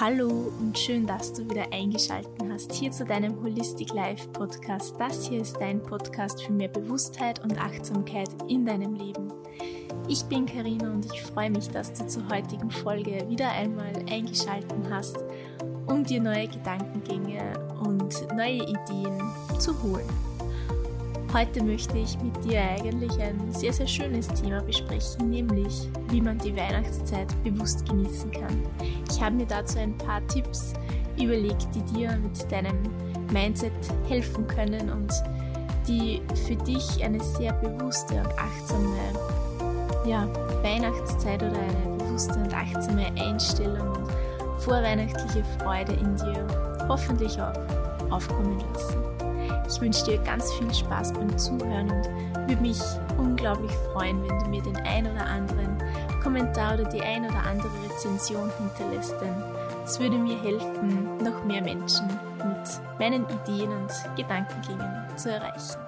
Hallo und schön, dass du wieder eingeschaltet hast hier zu deinem Holistic Life Podcast. Das hier ist dein Podcast für mehr Bewusstheit und Achtsamkeit in deinem Leben. Ich bin Karina und ich freue mich, dass du zur heutigen Folge wieder einmal eingeschaltet hast, um dir neue Gedankengänge und neue Ideen zu holen. Heute möchte ich mit dir eigentlich ein sehr, sehr schönes Thema besprechen, nämlich wie man die Weihnachtszeit bewusst genießen kann. Ich habe mir dazu ein paar Tipps überlegt, die dir mit deinem Mindset helfen können und die für dich eine sehr bewusste und achtsame ja, Weihnachtszeit oder eine bewusste und achtsame Einstellung und vorweihnachtliche Freude in dir hoffentlich auch aufkommen lassen. Ich wünsche dir ganz viel Spaß beim Zuhören und würde mich unglaublich freuen, wenn du mir den ein oder anderen Kommentar oder die ein oder andere Rezension hinterlässt, denn es würde mir helfen, noch mehr Menschen mit meinen Ideen und Gedankengängen zu erreichen.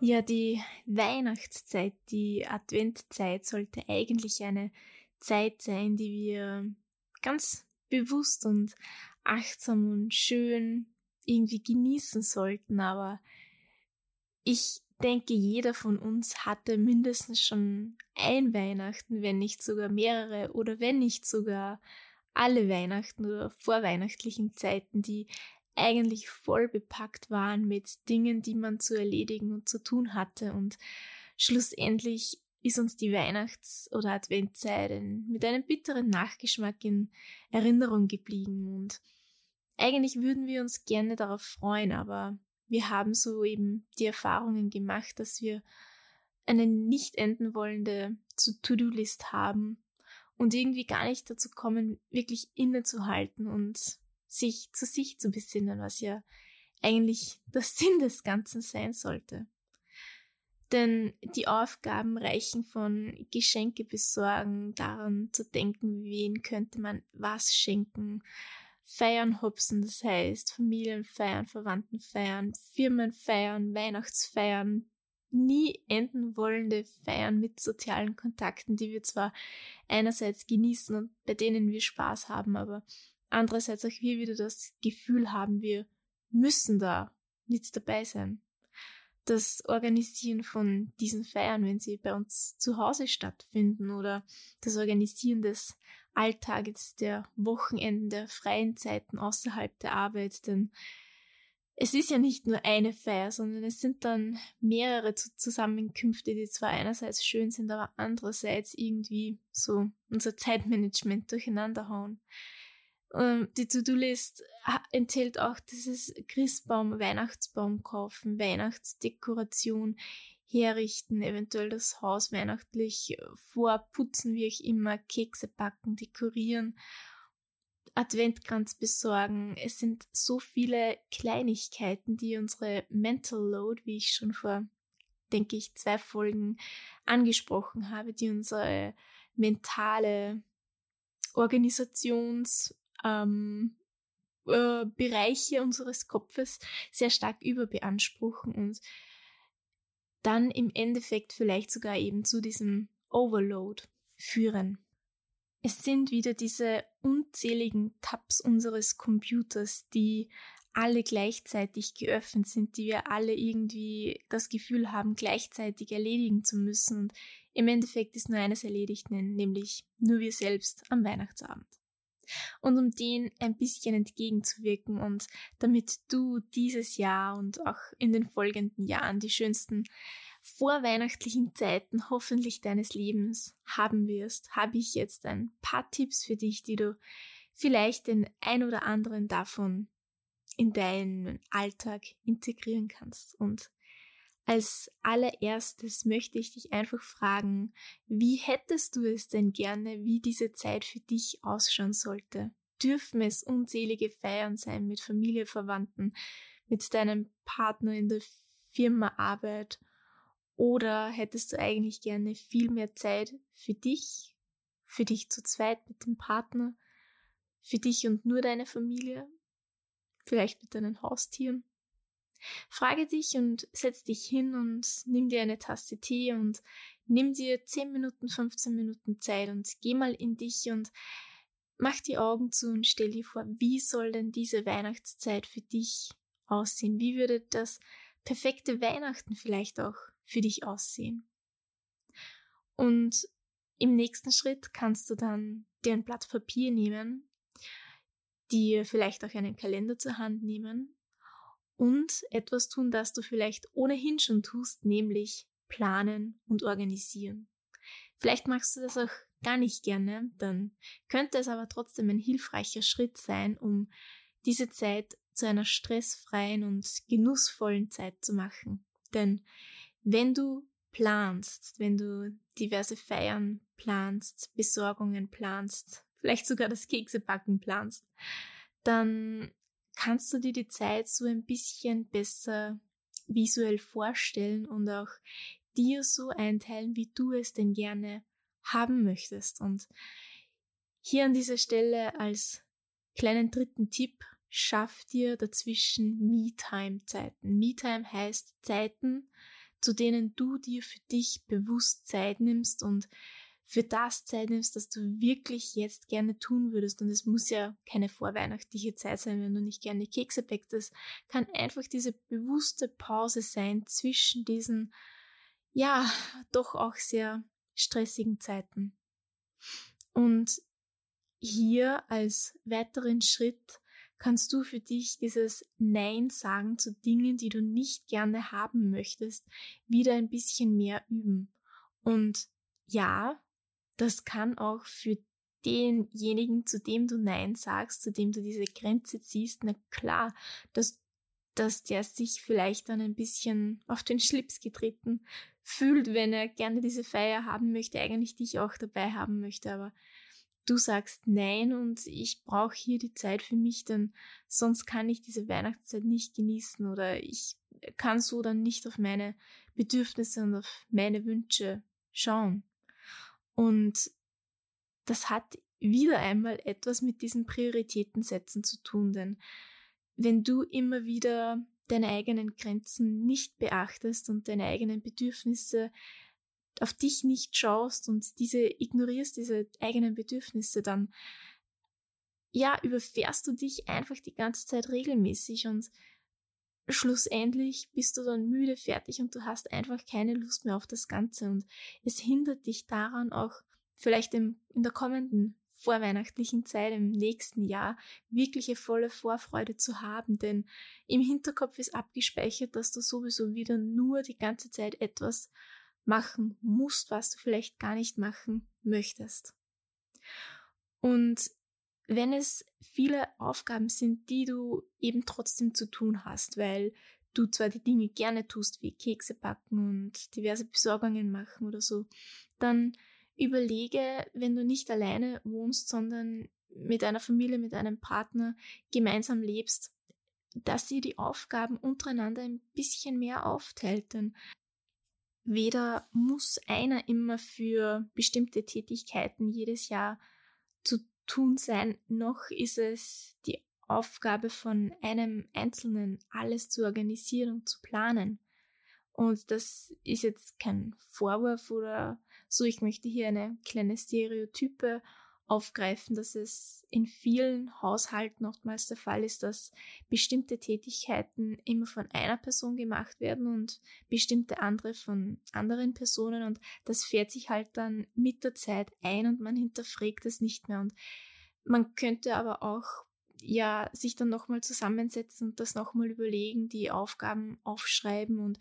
Ja, die Weihnachtszeit, die Adventzeit sollte eigentlich eine Zeit sein, die wir ganz bewusst und achtsam und schön irgendwie genießen sollten, aber ich denke, jeder von uns hatte mindestens schon ein Weihnachten, wenn nicht sogar mehrere oder wenn nicht sogar alle Weihnachten oder vorweihnachtlichen Zeiten, die eigentlich voll bepackt waren mit Dingen, die man zu erledigen und zu tun hatte. Und schlussendlich ist uns die Weihnachts- oder Adventzeit mit einem bitteren Nachgeschmack in Erinnerung geblieben. Und eigentlich würden wir uns gerne darauf freuen, aber wir haben so eben die Erfahrungen gemacht, dass wir eine nicht enden wollende To-Do-List haben und irgendwie gar nicht dazu kommen, wirklich innezuhalten und sich zu sich zu besinnen, was ja eigentlich der Sinn des Ganzen sein sollte. Denn die Aufgaben reichen von Geschenke besorgen, daran zu denken, wen könnte man was schenken, Feiern hopsen, das heißt Familienfeiern, Verwandtenfeiern, Firmenfeiern, Weihnachtsfeiern, nie enden wollende Feiern mit sozialen Kontakten, die wir zwar einerseits genießen und bei denen wir Spaß haben, aber andererseits auch wir wieder das Gefühl haben, wir müssen da mit dabei sein. Das Organisieren von diesen Feiern, wenn sie bei uns zu Hause stattfinden oder das Organisieren des Alltages, der Wochenenden, der freien Zeiten außerhalb der Arbeit, denn es ist ja nicht nur eine Feier, sondern es sind dann mehrere Zusammenkünfte, die zwar einerseits schön sind, aber andererseits irgendwie so unser Zeitmanagement durcheinander hauen. Ähm, die To-Do-List enthält auch dieses Christbaum, Weihnachtsbaum kaufen, Weihnachtsdekoration, herrichten, eventuell das Haus weihnachtlich äh, vorputzen, wie auch immer, Kekse backen, dekorieren, Adventkranz besorgen. Es sind so viele Kleinigkeiten, die unsere Mental Load, wie ich schon vor, denke ich, zwei Folgen angesprochen habe, die unsere mentale Organisations ähm, äh, Bereiche unseres Kopfes sehr stark überbeanspruchen und dann im Endeffekt vielleicht sogar eben zu diesem Overload führen. Es sind wieder diese unzähligen Tabs unseres Computers, die alle gleichzeitig geöffnet sind, die wir alle irgendwie das Gefühl haben, gleichzeitig erledigen zu müssen. Und im Endeffekt ist nur eines erledigt, nämlich nur wir selbst am Weihnachtsabend. Und um den ein bisschen entgegenzuwirken und damit du dieses Jahr und auch in den folgenden Jahren die schönsten vorweihnachtlichen Zeiten hoffentlich deines Lebens haben wirst, habe ich jetzt ein paar Tipps für dich, die du vielleicht den ein oder anderen davon in deinen Alltag integrieren kannst. Und als allererstes möchte ich dich einfach fragen, wie hättest du es denn gerne, wie diese Zeit für dich ausschauen sollte? Dürfen es unzählige Feiern sein mit Familie, Verwandten, mit deinem Partner in der Firma Arbeit? Oder hättest du eigentlich gerne viel mehr Zeit für dich, für dich zu zweit mit dem Partner, für dich und nur deine Familie, vielleicht mit deinen Haustieren? Frage dich und setz dich hin und nimm dir eine Tasse Tee und nimm dir 10 Minuten, 15 Minuten Zeit und geh mal in dich und mach die Augen zu und stell dir vor, wie soll denn diese Weihnachtszeit für dich aussehen? Wie würde das perfekte Weihnachten vielleicht auch für dich aussehen? Und im nächsten Schritt kannst du dann dir ein Blatt Papier nehmen, dir vielleicht auch einen Kalender zur Hand nehmen und etwas tun, das du vielleicht ohnehin schon tust, nämlich planen und organisieren. Vielleicht machst du das auch gar nicht gerne, dann könnte es aber trotzdem ein hilfreicher Schritt sein, um diese Zeit zu einer stressfreien und genussvollen Zeit zu machen. Denn wenn du planst, wenn du diverse Feiern planst, Besorgungen planst, vielleicht sogar das Keksebacken planst, dann kannst du dir die Zeit so ein bisschen besser visuell vorstellen und auch dir so einteilen, wie du es denn gerne haben möchtest. Und hier an dieser Stelle als kleinen dritten Tipp, schaff dir dazwischen Me-Time-Zeiten. Me-Time heißt Zeiten, zu denen du dir für dich bewusst Zeit nimmst und für das Zeit nimmst, das du wirklich jetzt gerne tun würdest. Und es muss ja keine vorweihnachtliche Zeit sein, wenn du nicht gerne Kekse backst. Es kann einfach diese bewusste Pause sein zwischen diesen, ja, doch auch sehr stressigen Zeiten. Und hier als weiteren Schritt kannst du für dich dieses Nein sagen zu Dingen, die du nicht gerne haben möchtest, wieder ein bisschen mehr üben. Und ja, das kann auch für denjenigen, zu dem du Nein sagst, zu dem du diese Grenze ziehst, na klar, dass, dass der sich vielleicht dann ein bisschen auf den Schlips getreten fühlt, wenn er gerne diese Feier haben möchte, eigentlich dich auch dabei haben möchte, aber du sagst nein und ich brauche hier die Zeit für mich, denn sonst kann ich diese Weihnachtszeit nicht genießen oder ich kann so dann nicht auf meine Bedürfnisse und auf meine Wünsche schauen. Und das hat wieder einmal etwas mit diesen Prioritätensätzen zu tun, denn wenn du immer wieder deine eigenen Grenzen nicht beachtest und deine eigenen Bedürfnisse auf dich nicht schaust und diese ignorierst, diese eigenen Bedürfnisse, dann ja, überfährst du dich einfach die ganze Zeit regelmäßig und schlussendlich bist du dann müde, fertig und du hast einfach keine Lust mehr auf das Ganze und es hindert dich daran auch vielleicht im, in der kommenden vorweihnachtlichen Zeit im nächsten Jahr wirkliche volle Vorfreude zu haben, denn im Hinterkopf ist abgespeichert, dass du sowieso wieder nur die ganze Zeit etwas machen musst, was du vielleicht gar nicht machen möchtest. Und wenn es viele Aufgaben sind, die du eben trotzdem zu tun hast, weil du zwar die Dinge gerne tust, wie Kekse backen und diverse Besorgungen machen oder so, dann überlege, wenn du nicht alleine wohnst, sondern mit einer Familie, mit einem Partner gemeinsam lebst, dass ihr die Aufgaben untereinander ein bisschen mehr aufteilt. Denn weder muss einer immer für bestimmte Tätigkeiten jedes Jahr zu tun sein, noch ist es die Aufgabe von einem Einzelnen, alles zu organisieren und zu planen. Und das ist jetzt kein Vorwurf oder so. Ich möchte hier eine kleine Stereotype aufgreifen, dass es in vielen Haushalten oftmals der Fall ist, dass bestimmte Tätigkeiten immer von einer Person gemacht werden und bestimmte andere von anderen Personen und das fährt sich halt dann mit der Zeit ein und man hinterfragt es nicht mehr. Und man könnte aber auch ja sich dann nochmal zusammensetzen und das nochmal überlegen, die Aufgaben aufschreiben und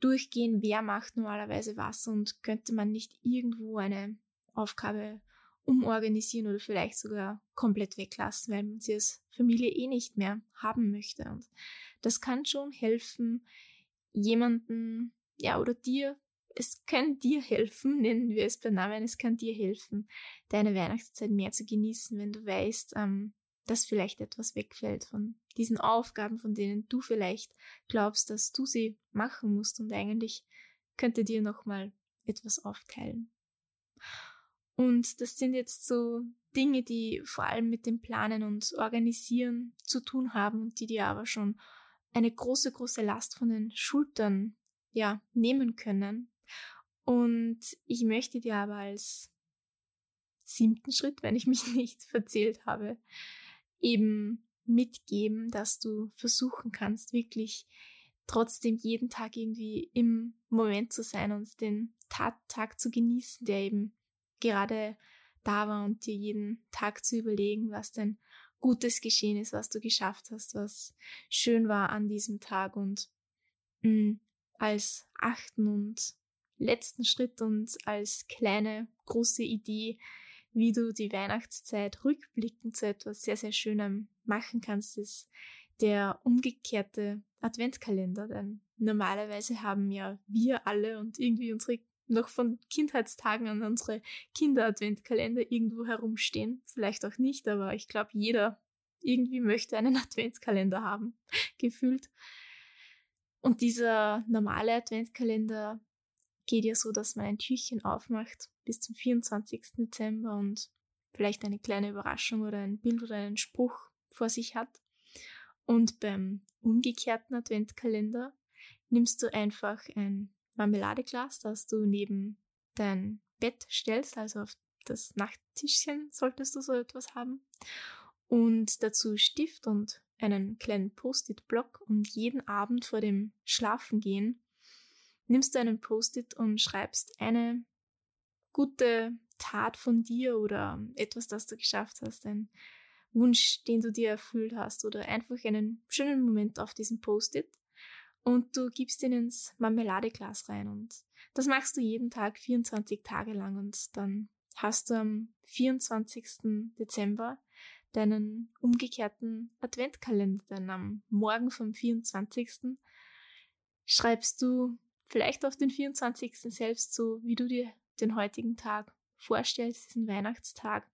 durchgehen, wer macht normalerweise was und könnte man nicht irgendwo eine Aufgabe umorganisieren oder vielleicht sogar komplett weglassen, weil man sie als Familie eh nicht mehr haben möchte. Und das kann schon helfen, jemanden, ja, oder dir, es kann dir helfen, nennen wir es bei Namen, es kann dir helfen, deine Weihnachtszeit mehr zu genießen, wenn du weißt, ähm, dass vielleicht etwas wegfällt von diesen Aufgaben, von denen du vielleicht glaubst, dass du sie machen musst und eigentlich könnte dir nochmal etwas aufteilen. Und das sind jetzt so Dinge, die vor allem mit dem Planen und Organisieren zu tun haben und die dir aber schon eine große, große Last von den Schultern, ja, nehmen können. Und ich möchte dir aber als siebten Schritt, wenn ich mich nicht verzählt habe, eben mitgeben, dass du versuchen kannst, wirklich trotzdem jeden Tag irgendwie im Moment zu sein und den Tag zu genießen, der eben gerade da war und dir jeden Tag zu überlegen, was denn Gutes geschehen ist, was du geschafft hast, was schön war an diesem Tag und mh, mm, als achten und letzten Schritt und als kleine große Idee, wie du die Weihnachtszeit rückblickend zu etwas sehr, sehr Schönem machen kannst, ist der umgekehrte Adventkalender. Denn normalerweise haben ja wir alle und irgendwie unsere noch von Kindheitstagen an unsere Kinder-Adventkalender irgendwo herumstehen. Vielleicht auch nicht, aber ich glaube, jeder irgendwie möchte einen Adventskalender haben, gefühlt. Und dieser normale Adventskalender geht ja so, dass man ein Türchen aufmacht bis zum 24. Dezember und vielleicht eine kleine Überraschung oder ein Bild oder einen Spruch vor sich hat. Und beim umgekehrten Adventkalender nimmst du einfach ein Marmeladeglas, das du neben dein Bett stellst, also auf das Nachttischchen solltest du so etwas haben. Und dazu Stift und einen kleinen Post-it-Block und jeden Abend vor dem Schlafengehen nimmst du einen Post-it und schreibst eine gute Tat von dir oder etwas, das du geschafft hast, ein Wunsch, den du dir erfüllt hast oder einfach einen schönen Moment auf diesem Post-it und du gibst ihn ins Marmeladeglas rein und das machst du jeden Tag 24 Tage lang und dann hast du am 24. Dezember deinen umgekehrten Adventkalender, denn am Morgen vom 24. schreibst du vielleicht auf den 24. selbst so, wie du dir den heutigen Tag vorstellst, diesen Weihnachtstag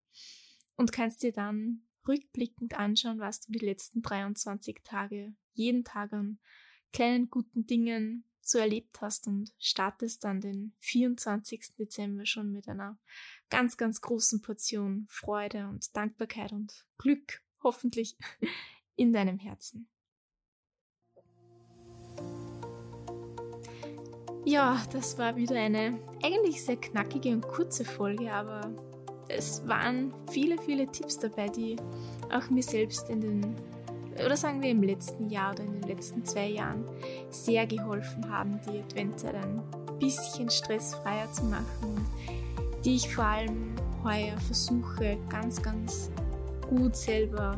und kannst dir dann rückblickend anschauen, was du die letzten 23 Tage jeden Tag an kleinen guten Dingen so erlebt hast und startest dann den 24. Dezember schon mit einer ganz, ganz großen Portion Freude und Dankbarkeit und Glück, hoffentlich, in deinem Herzen. Ja, das war wieder eine eigentlich sehr knackige und kurze Folge, aber es waren viele, viele Tipps dabei, die auch mir selbst in den oder sagen wir im letzten Jahr oder in den letzten zwei Jahren sehr geholfen haben, die Adventzeit ein bisschen stressfreier zu machen, die ich vor allem heuer versuche ganz, ganz gut selber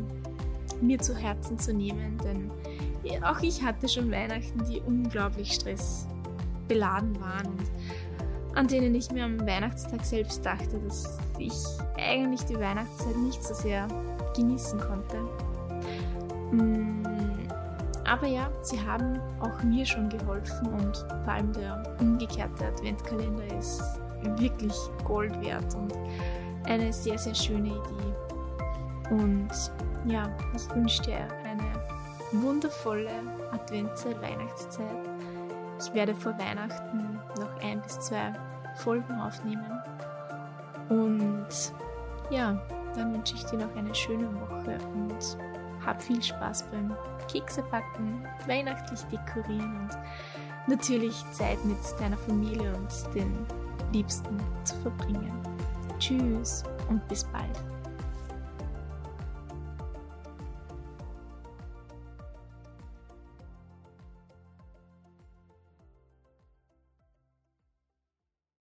mir zu Herzen zu nehmen, denn auch ich hatte schon Weihnachten, die unglaublich stressbeladen waren und an denen ich mir am Weihnachtstag selbst dachte, dass ich eigentlich die Weihnachtszeit nicht so sehr genießen konnte. Mm, aber ja, sie haben auch mir schon geholfen und vor allem der umgekehrte Adventkalender ist wirklich Gold wert und eine sehr, sehr schöne Idee. Und ja, ich wünsche dir eine wundervolle Adventszeit, Weihnachtszeit. Ich werde vor Weihnachten noch ein bis zwei Folgen aufnehmen. Und ja, dann wünsche ich dir noch eine schöne Woche und hab viel Spaß beim Keksebacken, weihnachtlich dekorieren und natürlich Zeit mit deiner Familie und den Liebsten zu verbringen. Tschüss und bis bald.